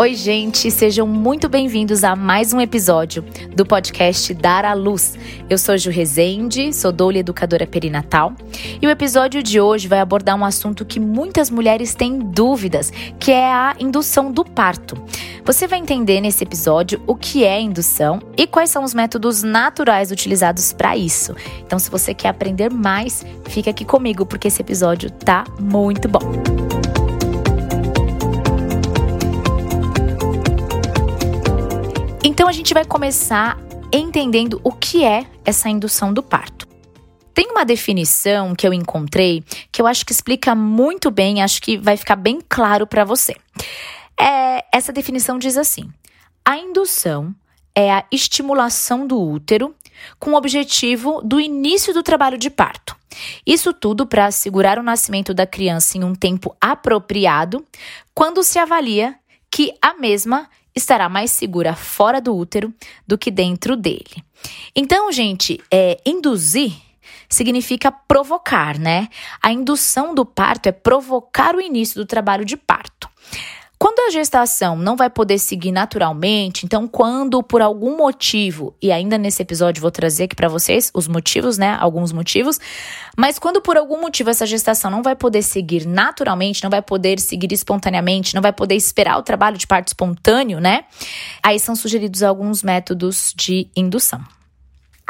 Oi, gente, sejam muito bem-vindos a mais um episódio do podcast Dar à Luz. Eu sou Ju Rezende, sou doula educadora perinatal, e o episódio de hoje vai abordar um assunto que muitas mulheres têm dúvidas, que é a indução do parto. Você vai entender nesse episódio o que é indução e quais são os métodos naturais utilizados para isso. Então, se você quer aprender mais, fica aqui comigo porque esse episódio tá muito bom. Então a gente vai começar entendendo o que é essa indução do parto. Tem uma definição que eu encontrei que eu acho que explica muito bem, acho que vai ficar bem claro para você. É, essa definição diz assim: a indução é a estimulação do útero com o objetivo do início do trabalho de parto. Isso tudo para assegurar o nascimento da criança em um tempo apropriado, quando se avalia que a mesma estará mais segura fora do útero do que dentro dele. Então, gente, é, induzir significa provocar, né? A indução do parto é provocar o início do trabalho de parto. Quando a gestação não vai poder seguir naturalmente, então quando por algum motivo, e ainda nesse episódio vou trazer aqui para vocês os motivos, né, alguns motivos, mas quando por algum motivo essa gestação não vai poder seguir naturalmente, não vai poder seguir espontaneamente, não vai poder esperar o trabalho de parto espontâneo, né? Aí são sugeridos alguns métodos de indução.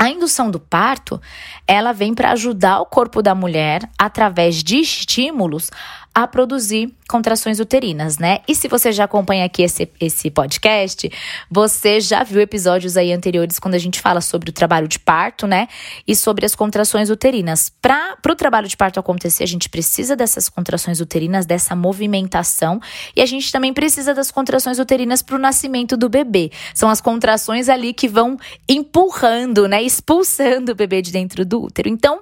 A indução do parto, ela vem para ajudar o corpo da mulher através de estímulos a produzir contrações uterinas, né? E se você já acompanha aqui esse, esse podcast, você já viu episódios aí anteriores quando a gente fala sobre o trabalho de parto, né? E sobre as contrações uterinas. Para o trabalho de parto acontecer, a gente precisa dessas contrações uterinas, dessa movimentação, e a gente também precisa das contrações uterinas para o nascimento do bebê. São as contrações ali que vão empurrando, né? Expulsando o bebê de dentro do útero. Então,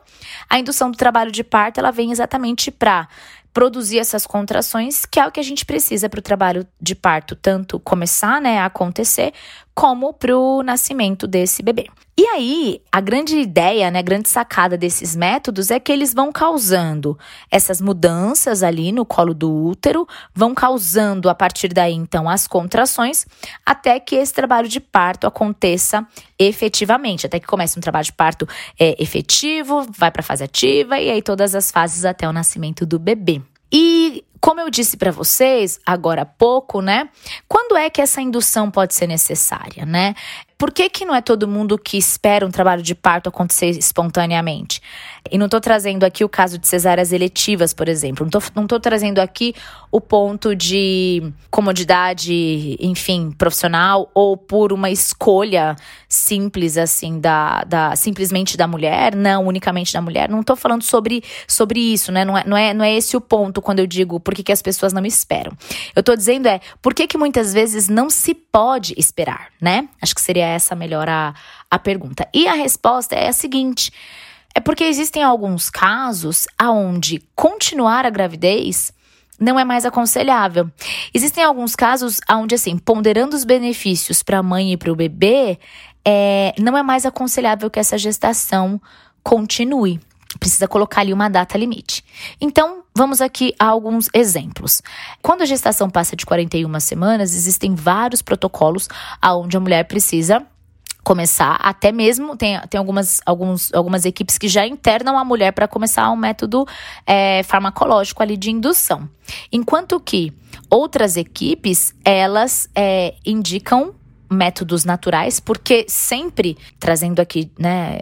a indução do trabalho de parto, ela vem exatamente para produzir essas contrações, que é o que a gente precisa para o trabalho de parto, tanto começar né, a acontecer, como para o nascimento desse bebê. E aí, a grande ideia, né, a grande sacada desses métodos é que eles vão causando essas mudanças ali no colo do útero, vão causando a partir daí então as contrações, até que esse trabalho de parto aconteça efetivamente, até que comece um trabalho de parto é, efetivo, vai para a fase ativa e aí todas as fases até o nascimento do bebê. E como eu disse para vocês agora há pouco, né? Quando é que essa indução pode ser necessária, né? Por que, que não é todo mundo que espera um trabalho de parto acontecer espontaneamente? E não estou trazendo aqui o caso de cesáreas eletivas, por exemplo. Não estou trazendo aqui o ponto de comodidade, enfim, profissional ou por uma escolha simples, assim, da, da simplesmente da mulher, não unicamente da mulher. Não estou falando sobre, sobre isso, né? Não é, não, é, não é esse o ponto quando eu digo por que, que as pessoas não esperam. Eu estou dizendo é por que, que muitas vezes não se pode esperar, né? Acho que seria essa melhor a, a pergunta. E a resposta é a seguinte: é porque existem alguns casos aonde continuar a gravidez não é mais aconselhável. Existem alguns casos onde, assim, ponderando os benefícios para a mãe e para o bebê, é, não é mais aconselhável que essa gestação continue. Precisa colocar ali uma data limite. Então, vamos aqui a alguns exemplos. Quando a gestação passa de 41 semanas, existem vários protocolos aonde a mulher precisa começar, até mesmo tem, tem algumas, alguns, algumas equipes que já internam a mulher para começar um método é, farmacológico ali de indução. Enquanto que outras equipes, elas é, indicam métodos naturais, porque sempre trazendo aqui, né,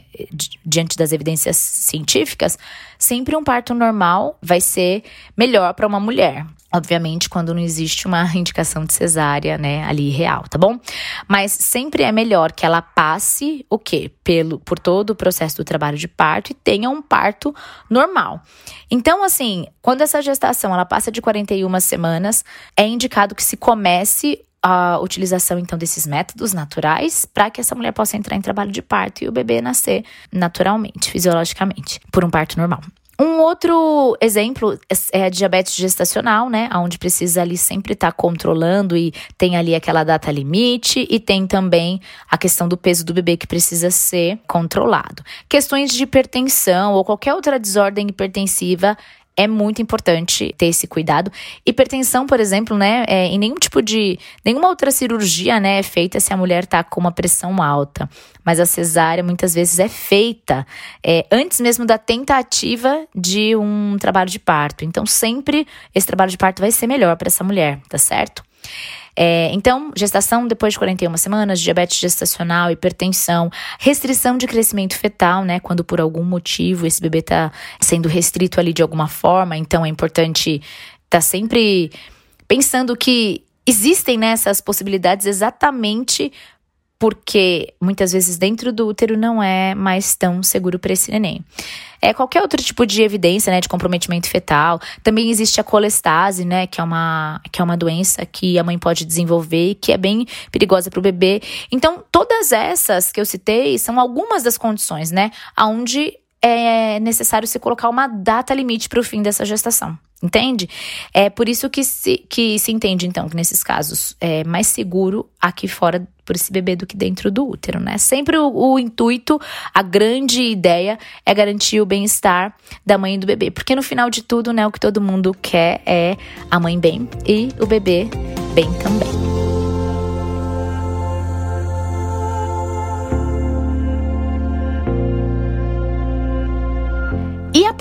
diante das evidências científicas, sempre um parto normal vai ser melhor para uma mulher. Obviamente, quando não existe uma indicação de cesárea, né, ali real, tá bom? Mas sempre é melhor que ela passe o quê? Pelo, por todo o processo do trabalho de parto e tenha um parto normal. Então, assim, quando essa gestação ela passa de 41 semanas, é indicado que se comece a utilização então desses métodos naturais para que essa mulher possa entrar em trabalho de parto e o bebê nascer naturalmente, fisiologicamente, por um parto normal. Um outro exemplo é a diabetes gestacional, né? Onde precisa ali sempre estar tá controlando e tem ali aquela data limite, e tem também a questão do peso do bebê que precisa ser controlado. Questões de hipertensão ou qualquer outra desordem hipertensiva é muito importante ter esse cuidado. Hipertensão, por exemplo, né, é, em nenhum tipo de, nenhuma outra cirurgia, né, é feita se a mulher tá com uma pressão alta. Mas a cesárea muitas vezes é feita é, antes mesmo da tentativa de um trabalho de parto. Então, sempre esse trabalho de parto vai ser melhor para essa mulher, tá certo? É, então, gestação depois de 41 semanas, diabetes gestacional, hipertensão, restrição de crescimento fetal, né? Quando por algum motivo esse bebê está sendo restrito ali de alguma forma, então é importante tá sempre pensando que existem nessas né, possibilidades exatamente porque muitas vezes dentro do útero não é mais tão seguro para esse neném. É qualquer outro tipo de evidência, né, de comprometimento fetal. Também existe a colestase, né, que é uma que é uma doença que a mãe pode desenvolver, que é bem perigosa para o bebê. Então, todas essas que eu citei são algumas das condições, né, aonde é necessário se colocar uma data limite para o fim dessa gestação. Entende? É por isso que se, que se entende, então, que nesses casos é mais seguro aqui fora por esse bebê do que dentro do útero, né? Sempre o, o intuito, a grande ideia é garantir o bem-estar da mãe e do bebê. Porque no final de tudo, né, o que todo mundo quer é a mãe bem e o bebê bem também.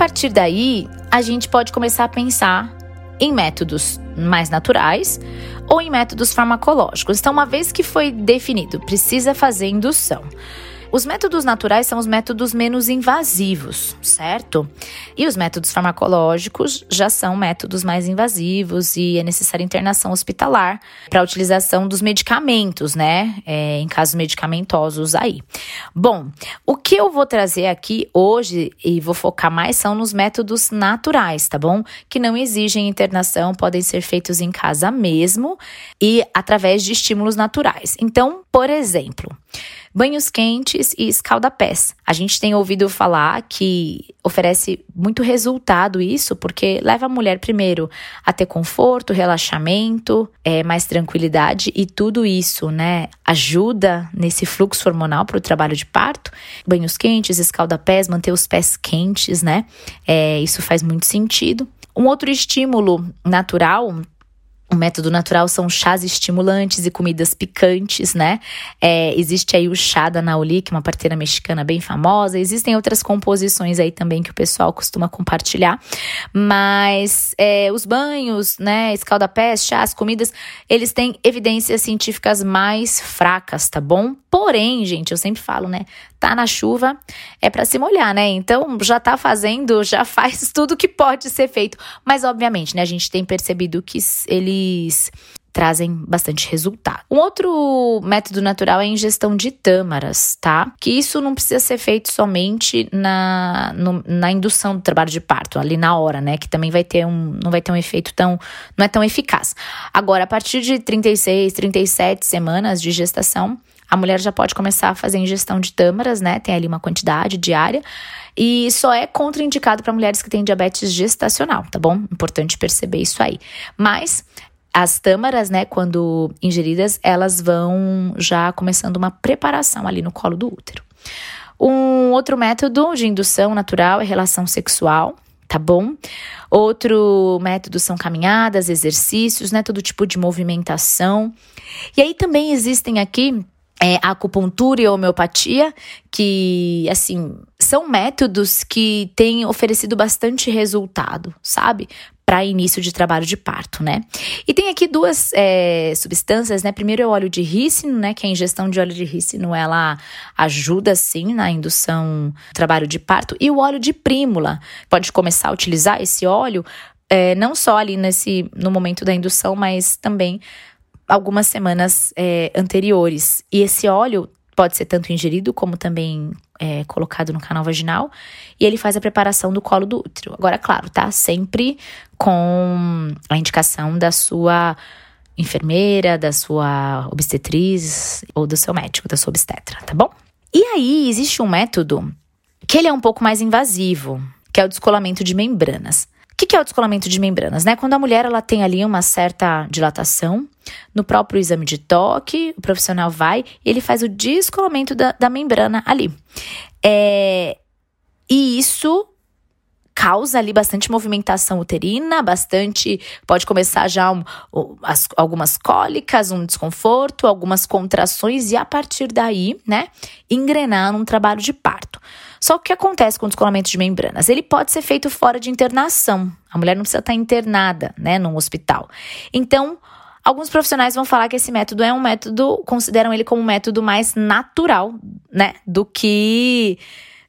Partir daí, a gente pode começar a pensar em métodos mais naturais ou em métodos farmacológicos. Então, uma vez que foi definido, precisa fazer indução. Os métodos naturais são os métodos menos invasivos, certo? E os métodos farmacológicos já são métodos mais invasivos e é necessária internação hospitalar para a utilização dos medicamentos, né? É, em casos medicamentosos aí. Bom, o que eu vou trazer aqui hoje e vou focar mais são nos métodos naturais, tá bom? Que não exigem internação, podem ser feitos em casa mesmo e através de estímulos naturais. Então, por exemplo, banhos quentes e escaldapés. A gente tem ouvido falar que oferece muito resultado isso, porque leva a mulher primeiro a ter conforto, relaxamento, é, mais tranquilidade e tudo isso, né, ajuda nesse fluxo hormonal para o trabalho de parto. Banhos quentes, escaldapés, manter os pés quentes, né? É, isso faz muito sentido. Um outro estímulo natural o método natural são chás estimulantes e comidas picantes, né? É, existe aí o chá da Nauli, que é uma parteira mexicana bem famosa. Existem outras composições aí também que o pessoal costuma compartilhar. Mas é, os banhos, né? Escaldapés, chás, comidas, eles têm evidências científicas mais fracas, tá bom? Porém, gente, eu sempre falo, né? Tá na chuva, é para se molhar, né? Então, já tá fazendo, já faz tudo que pode ser feito. Mas, obviamente, né? A gente tem percebido que eles trazem bastante resultado. Um outro método natural é a ingestão de tâmaras, tá? Que isso não precisa ser feito somente na, no, na indução do trabalho de parto, ali na hora, né? Que também vai ter um, não vai ter um efeito tão, não é tão eficaz. Agora, a partir de 36, 37 semanas de gestação, a mulher já pode começar a fazer ingestão de tâmaras, né? Tem ali uma quantidade diária. E só é contraindicado para mulheres que têm diabetes gestacional, tá bom? Importante perceber isso aí. Mas as tâmaras, né, quando ingeridas, elas vão já começando uma preparação ali no colo do útero. Um outro método de indução natural é relação sexual, tá bom? Outro método são caminhadas, exercícios, né, todo tipo de movimentação. E aí também existem aqui é, a acupuntura e homeopatia, que, assim, são métodos que têm oferecido bastante resultado, sabe? Para início de trabalho de parto, né? E tem aqui duas é, substâncias, né? Primeiro é o óleo de rícino, né? Que a ingestão de óleo de rícino, ela ajuda, sim, na indução do trabalho de parto. E o óleo de prímula. Pode começar a utilizar esse óleo, é, não só ali nesse, no momento da indução, mas também algumas semanas é, anteriores. E esse óleo pode ser tanto ingerido como também é, colocado no canal vaginal. E ele faz a preparação do colo do útero. Agora, claro, tá? Sempre com a indicação da sua enfermeira, da sua obstetriz ou do seu médico, da sua obstetra, tá bom? E aí, existe um método que ele é um pouco mais invasivo, que é o descolamento de membranas. O que, é o descolamento de membranas? Né? Quando a mulher ela tem ali uma certa dilatação, no próprio exame de toque, o profissional vai e ele faz o descolamento da, da membrana ali. É, e isso causa ali bastante movimentação uterina, bastante. Pode começar já um, as, algumas cólicas, um desconforto, algumas contrações, e a partir daí, né, engrenar num trabalho de parto. Só que o que acontece com o descolamento de membranas? Ele pode ser feito fora de internação. A mulher não precisa estar internada, né, num hospital. Então, alguns profissionais vão falar que esse método é um método, consideram ele como um método mais natural, né, do que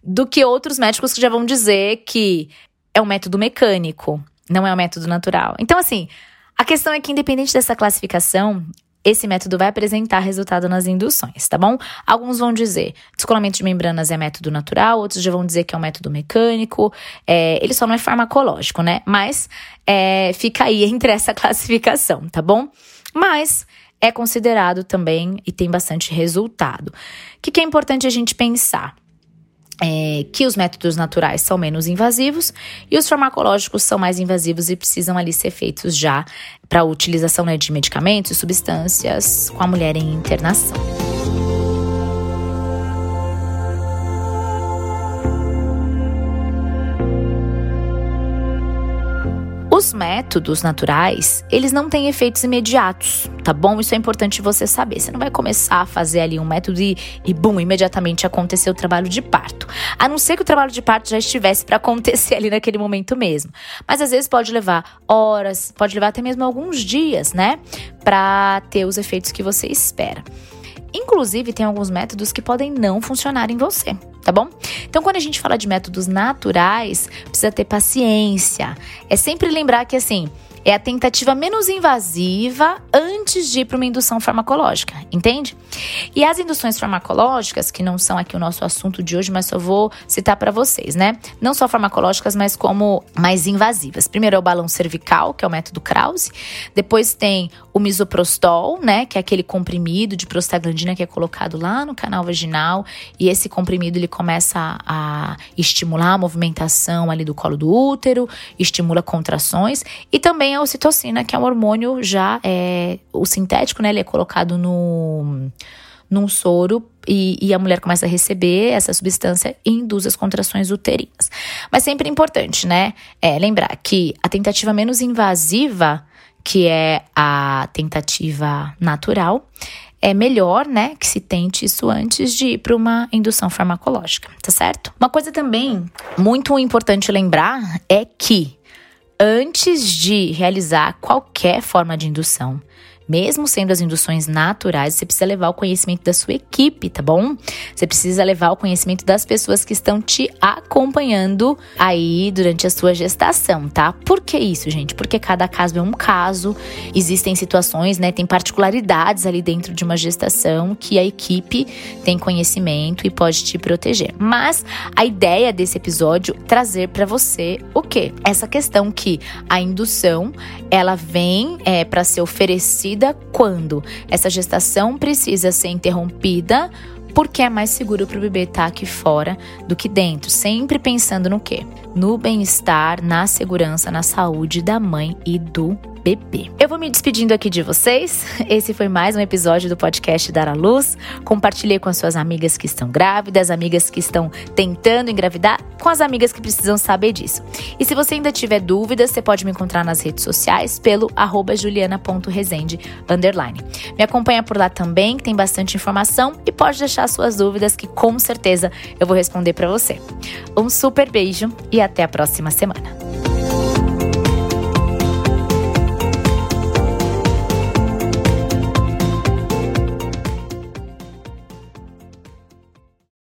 do que outros médicos que já vão dizer que é um método mecânico, não é um método natural. Então, assim, a questão é que, independente dessa classificação, esse método vai apresentar resultado nas induções, tá bom? Alguns vão dizer descolamento de membranas é método natural, outros já vão dizer que é um método mecânico. É, ele só não é farmacológico, né? Mas é, fica aí entre essa classificação, tá bom? Mas é considerado também e tem bastante resultado. O que, que é importante a gente pensar? É, que os métodos naturais são menos invasivos e os farmacológicos são mais invasivos e precisam ali ser feitos já para a utilização né, de medicamentos e substâncias com a mulher em internação. Métodos naturais, eles não têm efeitos imediatos, tá bom? Isso é importante você saber. Você não vai começar a fazer ali um método e, e bum, imediatamente acontecer o trabalho de parto. A não ser que o trabalho de parto já estivesse para acontecer ali naquele momento mesmo. Mas às vezes pode levar horas, pode levar até mesmo alguns dias, né? Para ter os efeitos que você espera. Inclusive, tem alguns métodos que podem não funcionar em você, tá bom? Então, quando a gente fala de métodos naturais, precisa ter paciência. É sempre lembrar que, assim, é a tentativa menos invasiva antes de ir para uma indução farmacológica, entende? E as induções farmacológicas, que não são aqui o nosso assunto de hoje, mas só vou citar para vocês, né? Não só farmacológicas, mas como mais invasivas. Primeiro é o balão cervical, que é o método Krause. Depois tem o misoprostol, né, que é aquele comprimido de prostaglandina que é colocado lá no canal vaginal, e esse comprimido ele começa a, estimular a movimentação ali do colo do útero, estimula contrações, e também a ocitocina, que é um hormônio já é o sintético, né? Ele é colocado no num soro e, e, a mulher começa a receber essa substância e induz as contrações uterinas. Mas sempre importante, né? É lembrar que a tentativa menos invasiva, que é a tentativa natural, é melhor, né, que se tente isso antes de ir para uma indução farmacológica, tá certo? Uma coisa também muito importante lembrar é que antes de realizar qualquer forma de indução, mesmo sendo as induções naturais, você precisa levar o conhecimento da sua equipe, tá bom? Você precisa levar o conhecimento das pessoas que estão te acompanhando aí durante a sua gestação, tá? Por que isso, gente? Porque cada caso é um caso, existem situações, né? Tem particularidades ali dentro de uma gestação que a equipe tem conhecimento e pode te proteger. Mas a ideia desse episódio é trazer para você o quê? Essa questão que a indução ela vem é, para ser oferecida quando essa gestação precisa ser interrompida porque é mais seguro para o bebê estar tá aqui fora do que dentro, sempre pensando no quê? No bem-estar, na segurança, na saúde da mãe e do Eu vou me despedindo aqui de vocês. Esse foi mais um episódio do podcast Dar à Luz. Compartilhei com as suas amigas que estão grávidas, amigas que estão tentando engravidar, com as amigas que precisam saber disso. E se você ainda tiver dúvidas, você pode me encontrar nas redes sociais pelo juliana.resende Me acompanha por lá também, que tem bastante informação e pode deixar suas dúvidas que com certeza eu vou responder para você. Um super beijo e até a próxima semana.